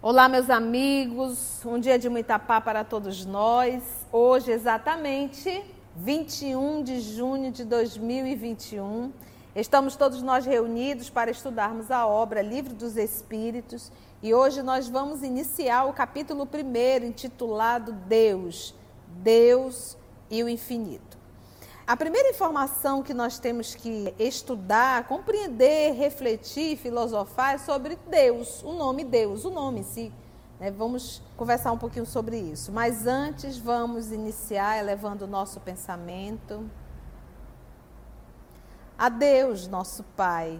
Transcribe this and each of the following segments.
Olá, meus amigos. Um dia de muita paz para todos nós. Hoje, exatamente 21 de junho de 2021, estamos todos nós reunidos para estudarmos a obra Livro dos Espíritos e hoje nós vamos iniciar o capítulo 1 intitulado Deus, Deus e o Infinito. A primeira informação que nós temos que estudar, compreender, refletir, filosofar é sobre Deus, o nome Deus, o nome em si. Né? Vamos conversar um pouquinho sobre isso. Mas antes, vamos iniciar elevando o nosso pensamento a Deus, nosso Pai.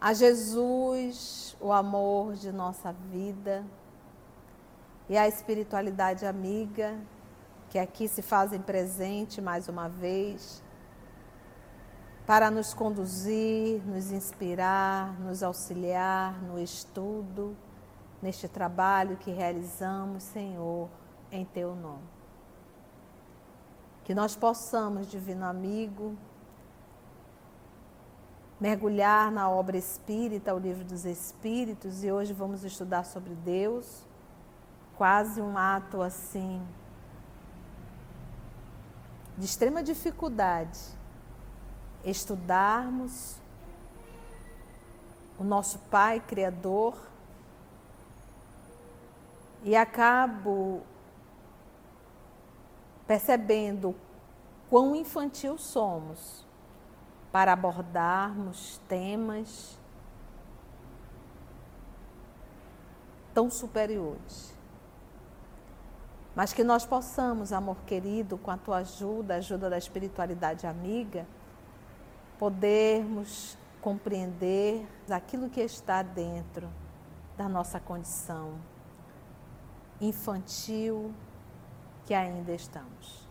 A Jesus, o amor de nossa vida. E a espiritualidade amiga que aqui se fazem presente mais uma vez, para nos conduzir, nos inspirar, nos auxiliar no estudo, neste trabalho que realizamos, Senhor, em Teu nome. Que nós possamos, Divino Amigo, mergulhar na obra espírita, o livro dos Espíritos, e hoje vamos estudar sobre Deus, quase um ato assim de extrema dificuldade estudarmos o nosso Pai Criador e acabo percebendo quão infantil somos para abordarmos temas tão superiores mas que nós possamos, amor querido, com a tua ajuda, a ajuda da espiritualidade amiga, podermos compreender aquilo que está dentro da nossa condição infantil que ainda estamos.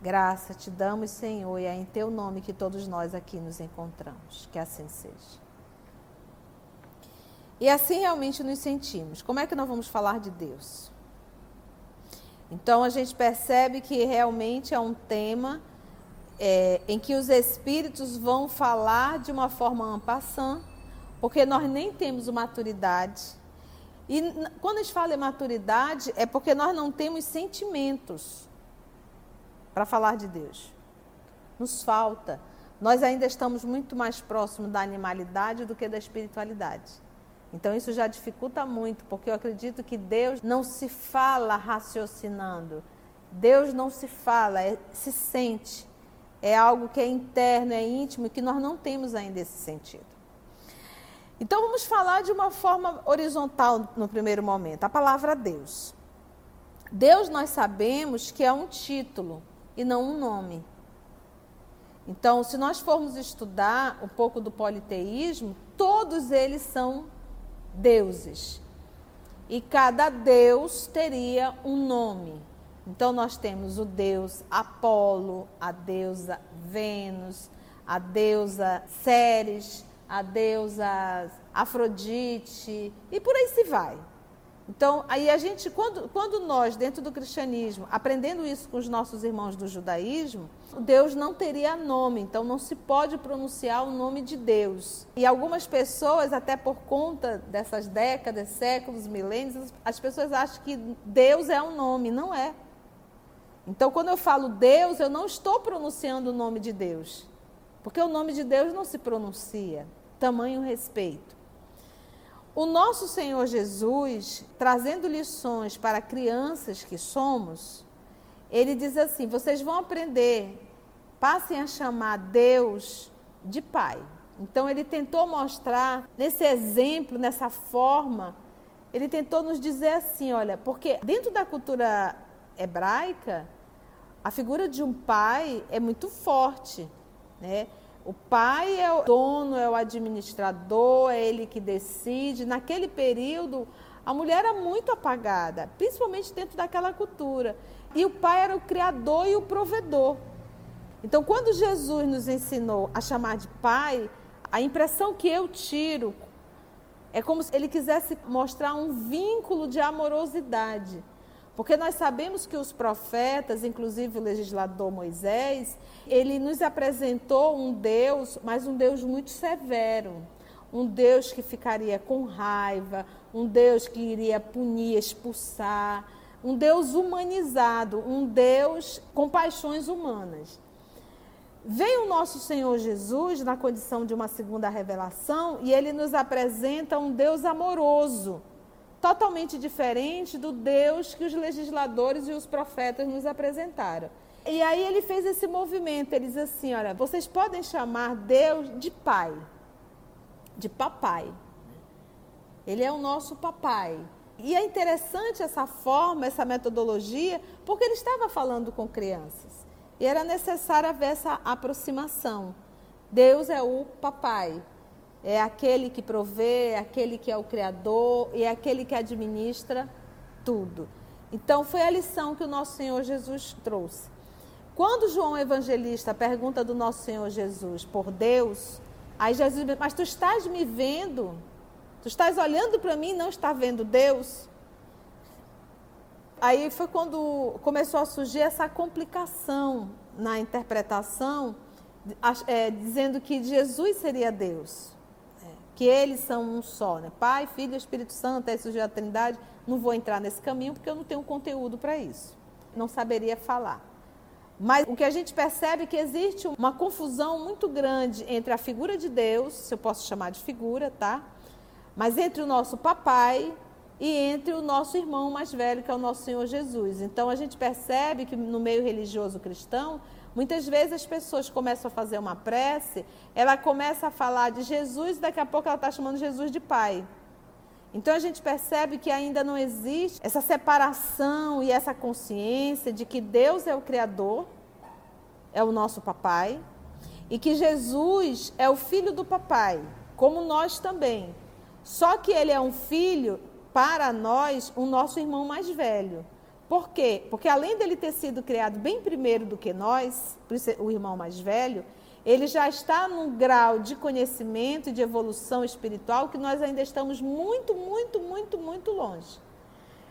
Graça te damos, Senhor, e é em teu nome que todos nós aqui nos encontramos. Que assim seja. E assim realmente nos sentimos. Como é que nós vamos falar de Deus? Então a gente percebe que realmente é um tema é, em que os espíritos vão falar de uma forma ampassã, porque nós nem temos maturidade. E quando a gente fala em maturidade, é porque nós não temos sentimentos para falar de Deus. Nos falta. Nós ainda estamos muito mais próximos da animalidade do que da espiritualidade. Então isso já dificulta muito, porque eu acredito que Deus não se fala raciocinando. Deus não se fala, é, se sente. É algo que é interno, é íntimo que nós não temos ainda esse sentido. Então vamos falar de uma forma horizontal no primeiro momento, a palavra Deus. Deus nós sabemos que é um título e não um nome. Então, se nós formos estudar um pouco do politeísmo, todos eles são deuses. E cada deus teria um nome. Então nós temos o deus Apolo, a deusa Vênus, a deusa Ceres, a deusa Afrodite e por aí se vai. Então, aí a gente, quando, quando nós, dentro do cristianismo, aprendendo isso com os nossos irmãos do judaísmo, Deus não teria nome, então não se pode pronunciar o nome de Deus. E algumas pessoas, até por conta dessas décadas, séculos, milênios, as pessoas acham que Deus é um nome, não é. Então, quando eu falo Deus, eu não estou pronunciando o nome de Deus, porque o nome de Deus não se pronuncia. Tamanho respeito. O nosso Senhor Jesus, trazendo lições para crianças que somos, ele diz assim: vocês vão aprender, passem a chamar Deus de Pai. Então, ele tentou mostrar, nesse exemplo, nessa forma, ele tentou nos dizer assim: olha, porque dentro da cultura hebraica, a figura de um pai é muito forte, né? O pai é o dono, é o administrador, é ele que decide. Naquele período, a mulher era muito apagada, principalmente dentro daquela cultura. E o pai era o criador e o provedor. Então, quando Jesus nos ensinou a chamar de pai, a impressão que eu tiro É como se ele quisesse mostrar um vínculo de amorosidade. Porque nós sabemos que os profetas, inclusive o legislador Moisés, ele nos apresentou um Deus, mas um Deus muito severo. Um Deus que ficaria com raiva, um Deus que iria punir, expulsar, um Deus humanizado, um Deus com paixões humanas. Vem o nosso Senhor Jesus na condição de uma segunda revelação e ele nos apresenta um Deus amoroso totalmente diferente do Deus que os legisladores e os profetas nos apresentaram. E aí ele fez esse movimento, ele diz assim, olha, vocês podem chamar Deus de pai, de papai. Ele é o nosso papai. E é interessante essa forma, essa metodologia, porque ele estava falando com crianças. E era necessário haver essa aproximação. Deus é o papai, é aquele que provê, é aquele que é o criador e é aquele que administra tudo. Então foi a lição que o nosso Senhor Jesus trouxe. Quando João Evangelista pergunta do nosso Senhor Jesus por Deus, aí Jesus diz, mas tu estás me vendo? Tu estás olhando para mim e não está vendo Deus? Aí foi quando começou a surgir essa complicação na interpretação, é, dizendo que Jesus seria Deus que eles são um só, né? Pai, Filho e Espírito Santo, aí surgiu a Trindade. Não vou entrar nesse caminho porque eu não tenho conteúdo para isso. Não saberia falar. Mas o que a gente percebe é que existe uma confusão muito grande entre a figura de Deus, se eu posso chamar de figura, tá? Mas entre o nosso papai e entre o nosso irmão mais velho, que é o nosso Senhor Jesus. Então a gente percebe que no meio religioso cristão Muitas vezes as pessoas começam a fazer uma prece, ela começa a falar de Jesus, daqui a pouco ela está chamando Jesus de Pai. Então a gente percebe que ainda não existe essa separação e essa consciência de que Deus é o Criador, é o nosso papai, e que Jesus é o filho do papai, como nós também. Só que ele é um filho, para nós, o nosso irmão mais velho. Por quê? Porque além dele ter sido criado bem primeiro do que nós, o irmão mais velho, ele já está num grau de conhecimento e de evolução espiritual que nós ainda estamos muito, muito, muito, muito longe.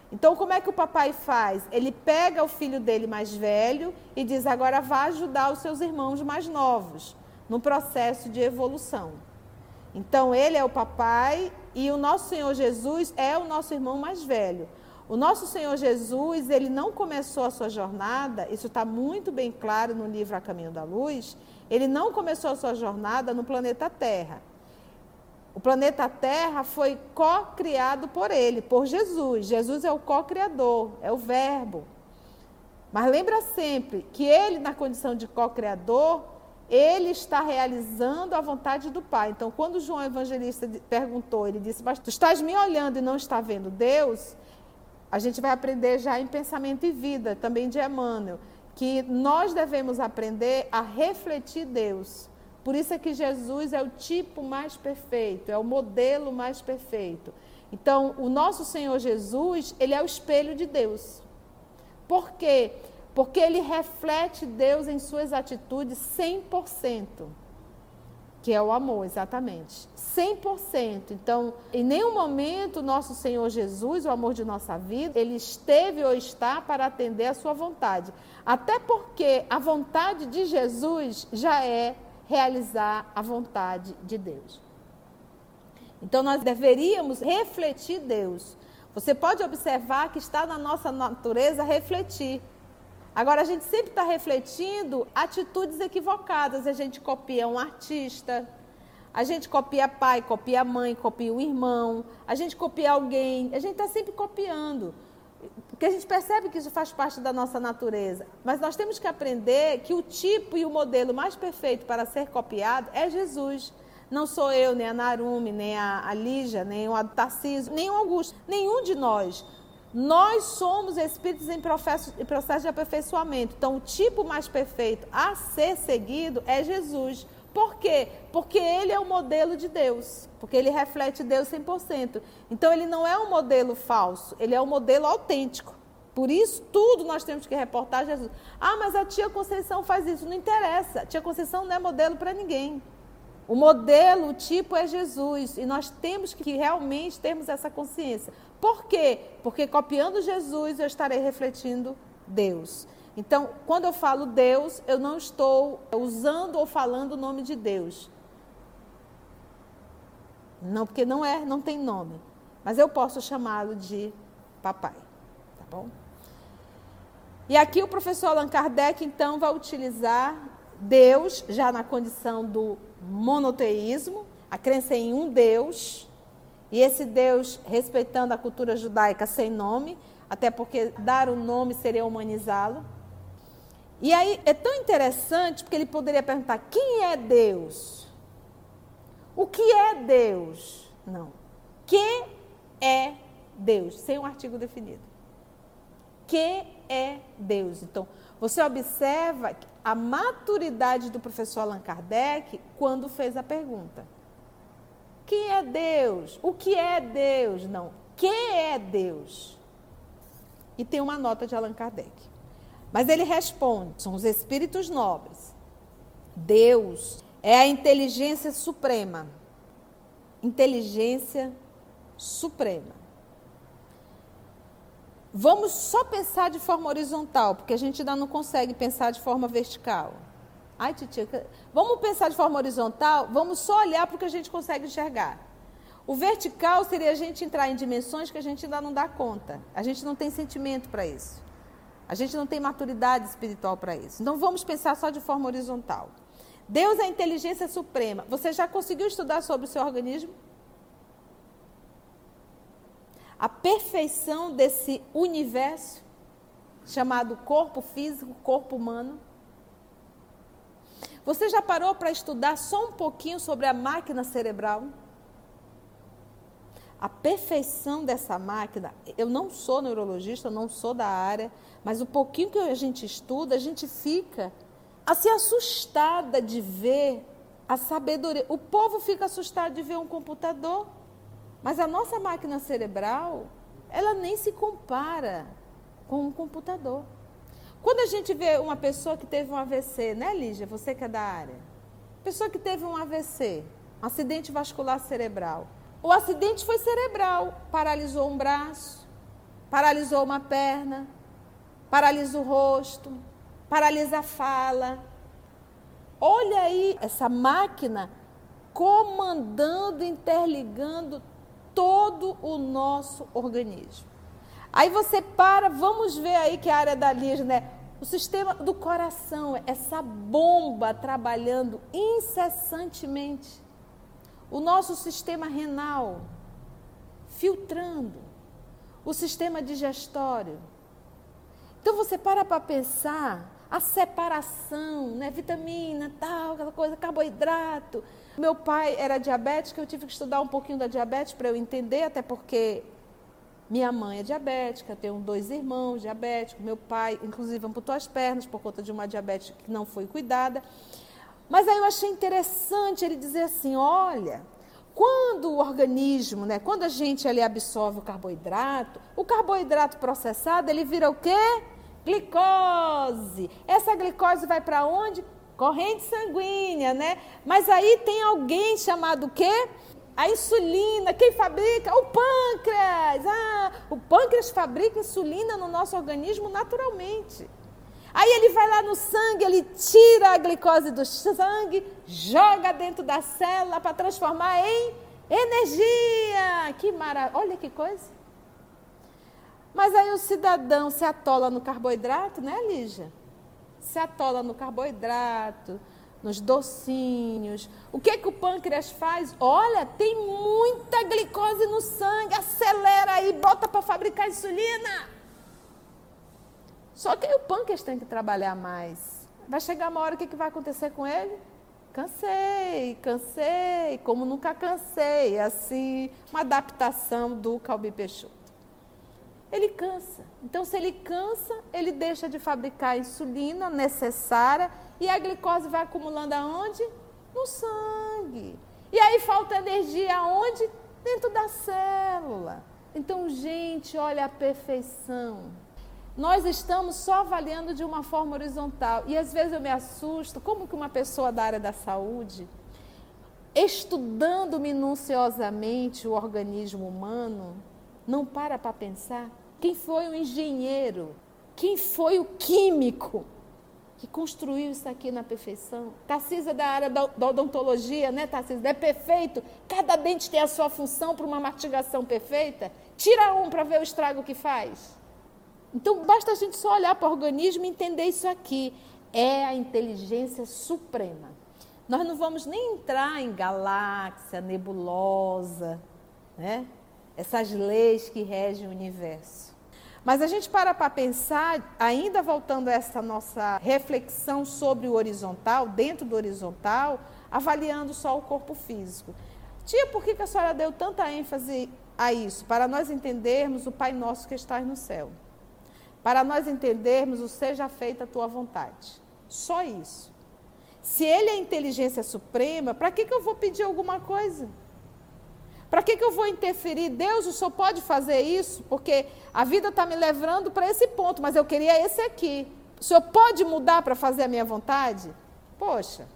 Então, como é que o papai faz? Ele pega o filho dele mais velho e diz: agora vá ajudar os seus irmãos mais novos no processo de evolução. Então, ele é o papai e o nosso Senhor Jesus é o nosso irmão mais velho. O nosso Senhor Jesus, ele não começou a sua jornada, isso está muito bem claro no livro A Caminho da Luz, ele não começou a sua jornada no planeta Terra. O planeta Terra foi co-criado por ele, por Jesus. Jesus é o co-criador, é o Verbo. Mas lembra sempre que ele, na condição de co-criador, ele está realizando a vontade do Pai. Então, quando João Evangelista perguntou, ele disse: Mas tu estás me olhando e não está vendo Deus? A gente vai aprender já em Pensamento e Vida, também de Emmanuel, que nós devemos aprender a refletir Deus. Por isso é que Jesus é o tipo mais perfeito, é o modelo mais perfeito. Então, o nosso Senhor Jesus, ele é o espelho de Deus. Por quê? Porque ele reflete Deus em suas atitudes 100% que é o amor, exatamente. 100%. Então, em nenhum momento nosso Senhor Jesus, o amor de nossa vida, ele esteve ou está para atender a sua vontade. Até porque a vontade de Jesus já é realizar a vontade de Deus. Então, nós deveríamos refletir Deus. Você pode observar que está na nossa natureza refletir. Agora, a gente sempre está refletindo atitudes equivocadas. A gente copia um artista, a gente copia pai, copia mãe, copia o irmão, a gente copia alguém, a gente está sempre copiando. Porque a gente percebe que isso faz parte da nossa natureza. Mas nós temos que aprender que o tipo e o modelo mais perfeito para ser copiado é Jesus. Não sou eu, nem a Narume, nem a, Lígia, nem o Tarcísio, nem o Augusto. Nenhum de nós. Nós somos espíritos em processo, de aperfeiçoamento. Então, o tipo mais perfeito a ser seguido é Jesus. Por quê? Porque ele é o modelo de Deus, porque ele reflete Deus 100%. Então, ele não é um modelo falso, ele é um modelo autêntico. Por isso, tudo nós temos que reportar a Jesus. Ah, mas a tia Conceição faz isso. Não interessa. A tia Conceição não é modelo para ninguém. O modelo, o tipo é Jesus. E nós temos que realmente termos essa consciência. Por quê? Porque copiando Jesus eu estarei refletindo Deus. Então, quando eu falo Deus, eu não estou usando ou falando o nome de Deus. Não, porque não é, não tem nome. Mas eu posso chamá-lo de papai. Tá bom? E aqui o professor Allan Kardec, então, vai utilizar Deus, já na condição do monoteísmo, a crença em um Deus, e esse Deus respeitando a cultura judaica sem nome, até porque dar o um nome seria humanizá-lo. E aí é tão interessante porque ele poderia perguntar: quem é Deus? O que é Deus? Não. Que é Deus? Sem um artigo definido. Que é Deus? Então, você observa a maturidade do professor Allan Kardec quando fez a pergunta. Quem é Deus? O que é Deus? Não. Quem é Deus? E tem uma nota de Allan Kardec. Mas ele responde: são os espíritos nobres. Deus é a inteligência suprema. Inteligência suprema. Vamos só pensar de forma horizontal, porque a gente ainda não consegue pensar de forma vertical. Ai, titia, vamos pensar de forma horizontal, vamos só olhar para o que a gente consegue enxergar. O vertical seria a gente entrar em dimensões que a gente ainda não dá conta. A gente não tem sentimento para isso. A gente não tem maturidade espiritual para isso. Então vamos pensar só de forma horizontal. Deus é a inteligência suprema. Você já conseguiu estudar sobre o seu organismo? a perfeição desse universo chamado corpo físico, corpo humano? Você já parou para estudar só um pouquinho sobre a máquina cerebral? A perfeição dessa máquina, eu não sou neurologista, não sou da área, mas o pouquinho que a gente estuda, a gente fica assim assustada de ver a sabedoria. O povo fica assustado de ver um computador. Mas a nossa máquina cerebral, ela nem se compara com um computador. Quando a gente vê uma pessoa que teve um AVC, né, Lígia? Você que é da área. Pessoa que teve um AVC, um acidente vascular cerebral. O acidente foi cerebral, paralisou um braço, paralisou uma perna, paralisa o rosto, paralisa a fala. Olha aí essa máquina comandando, interligando todo o nosso organismo. Aí você para, vamos ver aí que a área da Liz, né? O sistema do coração, essa bomba trabalhando incessantemente. O nosso sistema renal filtrando. O sistema digestório. Então você para para pensar a separação, né? Vitamina, tal, aquela coisa, carboidrato. Meu pai era diabético, eu tive que estudar um pouquinho da diabetes para eu entender, até porque minha mãe é diabética, tenho dois irmãos diabéticos, meu pai, inclusive, amputou as pernas por conta de uma diabetes que não foi cuidada. Mas aí eu achei interessante ele dizer assim: olha, quando o organismo, né, quando a gente ali absorve o carboidrato, o carboidrato processado, ele vira o quê? Glicose. Essa glicose vai para onde? corrente sanguínea, né? Mas aí tem alguém chamado o quê? A insulina, quem fabrica? O pâncreas. Ah, o pâncreas fabrica insulina no nosso organismo naturalmente. Aí ele vai lá no sangue, ele tira a glicose do sangue, joga dentro da célula para transformar em energia. Que maravilha! Olha que coisa. Mas aí o cidadão se atola no carboidrato, né, Lígia? se atola no carboidrato, nos docinhos. O que, que o pâncreas faz? Olha, tem muita glicose no sangue, acelera aí, bota para fabricar insulina. Só que aí o pâncreas tem que trabalhar mais. Vai chegar uma hora, o que, que vai acontecer com ele? Cansei, cansei, como nunca cansei. Assim, uma adaptação do Calbi Peixoto ele cansa. Então, se ele cansa, ele deixa de fabricar a insulina necessária e a glicose vai acumulando aonde? No sangue. E aí falta energia aonde? Dentro da célula. Então, gente, olha a perfeição. Nós estamos só avaliando de uma forma horizontal. E às vezes eu me assusto, como que uma pessoa da área da saúde estudando minuciosamente o organismo humano, não para para pensar quem foi o engenheiro, quem foi o químico que construiu isso aqui na perfeição. Tarcísio é da área da, odontologia, né, Tarcísio? É perfeito. Cada dente tem a sua função para uma mastigação perfeita. Tira um para ver o estrago que faz. Então, basta a gente só olhar para o organismo e entender isso aqui. É a inteligência suprema. Nós não vamos nem entrar em galáxia, nebulosa, né? essas leis que regem o universo. Mas a gente para para pensar, ainda voltando a essa nossa reflexão sobre o horizontal, dentro do horizontal, avaliando só o corpo físico. Tia, por que a senhora deu tanta ênfase a isso? Para nós entendermos o Pai Nosso que está no céu. Para nós entendermos o seja feita a tua vontade. Só isso. Se ele é a inteligência suprema, para que, que eu vou pedir alguma coisa? Para que, que eu vou interferir? Deus, o senhor pode fazer isso? Porque a vida está me levando para esse ponto, mas eu queria esse aqui. O senhor pode mudar para fazer a minha vontade? Poxa,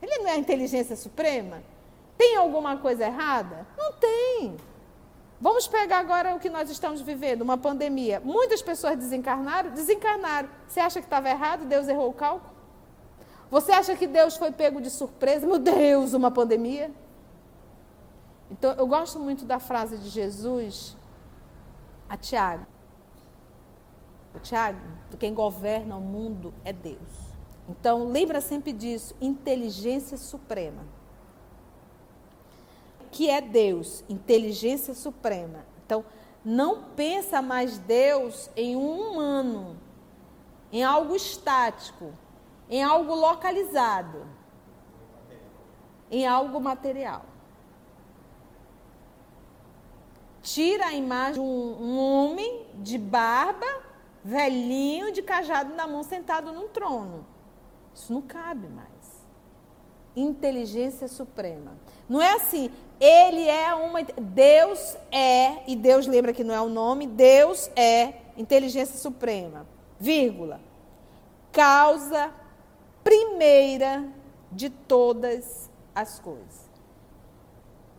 ele não é a inteligência suprema? Tem alguma coisa errada? Não tem. Vamos pegar agora o que nós estamos vivendo, uma pandemia. Muitas pessoas desencarnaram, desencarnaram. Você acha que estava errado? Deus errou o cálculo? Você acha que Deus foi pego de surpresa? Meu Deus, uma pandemia? Então, eu gosto muito da frase de Jesus a Tiago. Tiago, quem governa o mundo é Deus. Então, lembra sempre disso, inteligência suprema. Que é Deus, inteligência suprema. Então, não pensa mais Deus em um humano, em algo estático, em algo localizado, em algo material. Tira a imagem de um, um homem de barba, velhinho, de cajado na mão, sentado num trono. Isso não cabe mais. Inteligência suprema. Não é assim, ele é uma. Deus é, e Deus lembra que não é o nome, Deus é inteligência suprema. Vírgula. Causa primeira de todas as coisas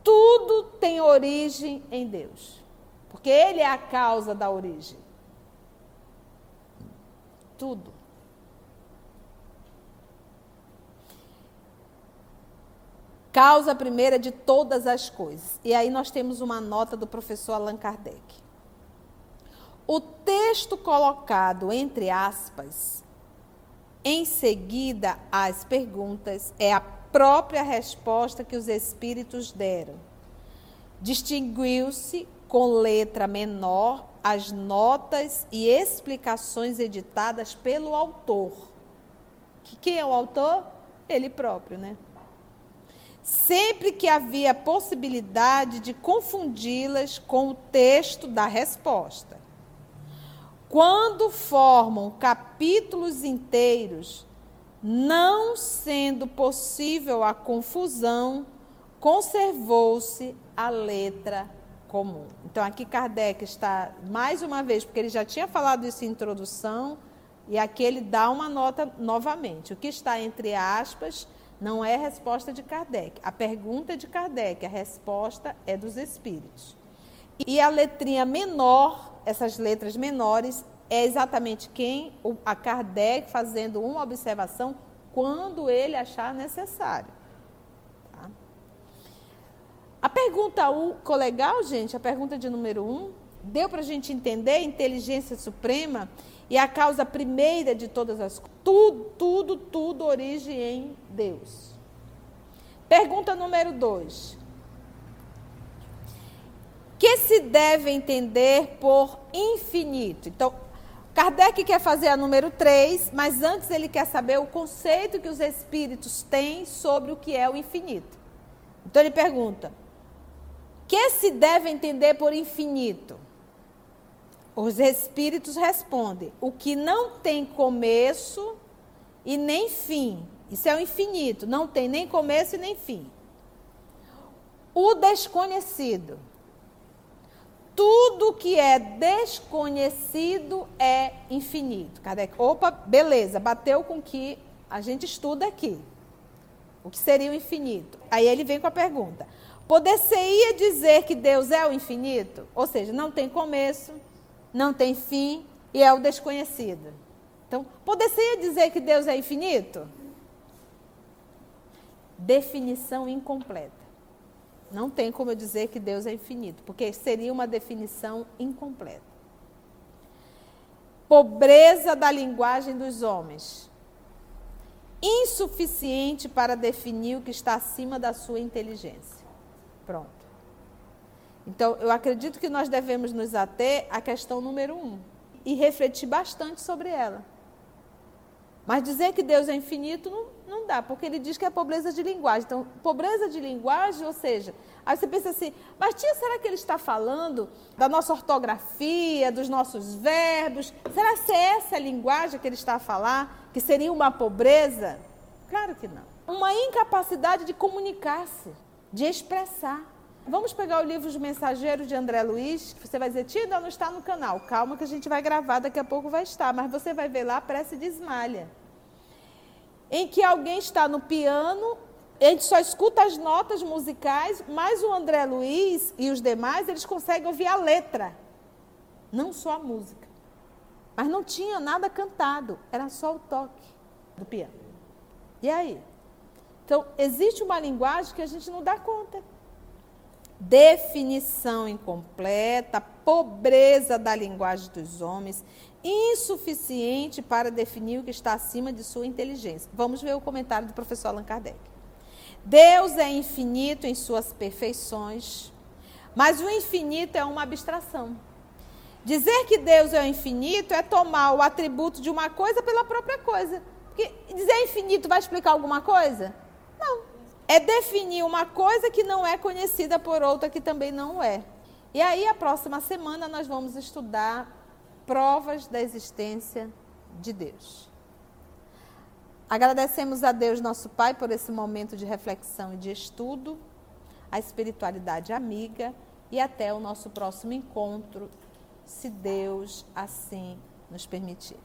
tudo tem origem em Deus. Porque Ele é a causa da origem. Tudo. Causa primeira de todas as coisas. E aí nós temos uma nota do professor Allan Kardec. O texto colocado entre aspas, em seguida às perguntas, é a própria resposta que os espíritos deram. Distinguiu-se com letra menor as notas e explicações editadas pelo autor. Que quem é o autor? Ele próprio, né? Sempre que havia possibilidade de confundi-las com o texto da resposta. Quando formam capítulos inteiros, não sendo possível a confusão, conservou-se a letra comum. Então, aqui Kardec está, mais uma vez, porque ele já tinha falado isso em introdução, e aqui ele dá uma nota novamente. O que está entre aspas não é a resposta de Kardec. A pergunta é de Kardec, a resposta é dos espíritos. E a letrinha menor, essas letras menores, é exatamente quem? O, a Kardec fazendo uma observação quando ele achar necessário. Tá? A pergunta 1, ficou legal, gente? A pergunta de número 1, um, deu para a gente entender a inteligência suprema e a causa primeira de todas as coisas. Tudo, tudo, tudo origem em Deus. Pergunta número 2. Que se deve entender por infinito? Então, Kardec quer fazer a número 3, mas antes ele quer saber o conceito que os espíritos têm sobre o que é o infinito. Então ele pergunta: que se deve entender por infinito? Os espíritos respondem: o que não tem começo e nem fim. Isso é o infinito, não tem nem começo e nem fim. O desconhecido tudo que é desconhecido é infinito. Kardec, opa, beleza, bateu com o que a gente estuda aqui. O que seria o infinito? Aí ele vem com a pergunta: Poder-se-ia dizer que Deus é o infinito? Ou seja, não tem começo, não tem fim e é o desconhecido. Então, poder-se-ia dizer que Deus é infinito? Definição incompleta. Não tem como eu dizer que Deus é infinito, porque seria uma definição incompleta. Pobreza da linguagem dos homens. Insuficiente para definir o que está acima da sua inteligência. Pronto. Então, eu acredito que nós devemos nos ater à questão número um e refletir bastante sobre ela. Mas dizer que Deus é infinito não, não dá, porque ele diz que é pobreza de linguagem. Então, pobreza de linguagem, ou seja, aí você pensa assim, mas tia, será que ele está falando da nossa ortografia, dos nossos verbos? Será que é essa a linguagem que ele está a falar? Que seria uma pobreza? Claro que não. Uma incapacidade de comunicar-se de expressar. Vamos pegar o livro de Mensageiros de André Luiz, que você vai dizer, tia, não está no canal. Calma que a gente vai gravar, daqui a pouco vai estar. Mas você vai ver lá prece de Esmalha. Em que alguém está no piano, a gente só escuta as notas musicais, mas o André Luiz e os demais, eles conseguem ouvir a letra, não só a música. Mas não tinha nada cantado, era só o toque do piano. E aí? Então, existe uma linguagem que a gente não dá conta. Definição incompleta, pobreza da linguagem dos homens, insuficiente para definir o que está acima de sua inteligência. Vamos ver o comentário do professor Allan Kardec. Deus é infinito em suas perfeições, mas o infinito é uma abstração. Dizer que Deus é o infinito é tomar o atributo de uma coisa pela própria coisa. Porque dizer infinito vai explicar alguma coisa? Não. É definir uma coisa que não é conhecida por outra que também não é. E aí, a próxima semana, nós vamos estudar provas da existência de Deus. Agradecemos a Deus, nosso Pai, por esse momento de reflexão e de estudo, a espiritualidade amiga e até o nosso próximo encontro, se Deus assim nos permitir.